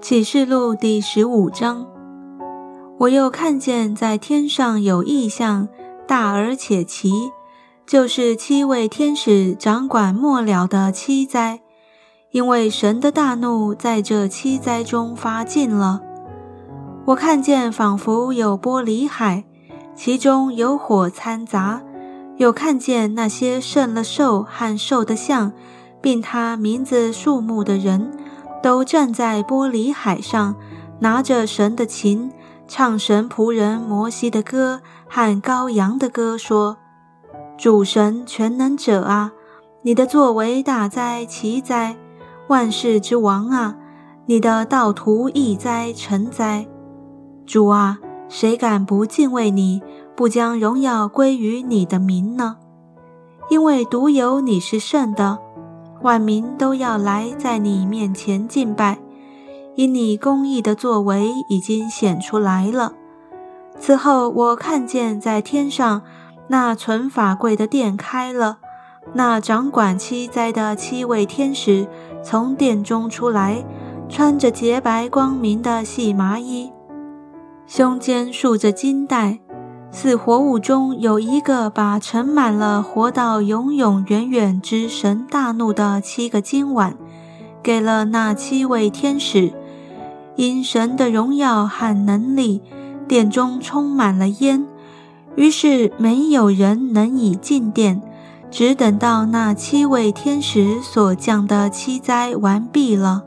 启示录第十五章，我又看见在天上有异象，大而且奇，就是七位天使掌管末了的七灾，因为神的大怒在这七灾中发尽了。我看见仿佛有玻璃海，其中有火掺杂，又看见那些胜了兽和兽的像，并他名字数目的人。都站在玻璃海上，拿着神的琴，唱神仆人摩西的歌和羔羊的歌，说：“主神全能者啊，你的作为大哉奇哉！万世之王啊，你的道途易哉成哉！主啊，谁敢不敬畏你，不将荣耀归于你的名呢？因为独有你是圣的。”万民都要来在你面前敬拜，因你公义的作为已经显出来了。此后，我看见在天上那存法柜的殿开了，那掌管七灾的七位天使从殿中出来，穿着洁白光明的细麻衣，胸间束着金带。四活物中有一个，把盛满了活到永永远远之神大怒的七个金碗，给了那七位天使。因神的荣耀和能力，殿中充满了烟，于是没有人能以进殿，只等到那七位天使所降的七灾完毕了。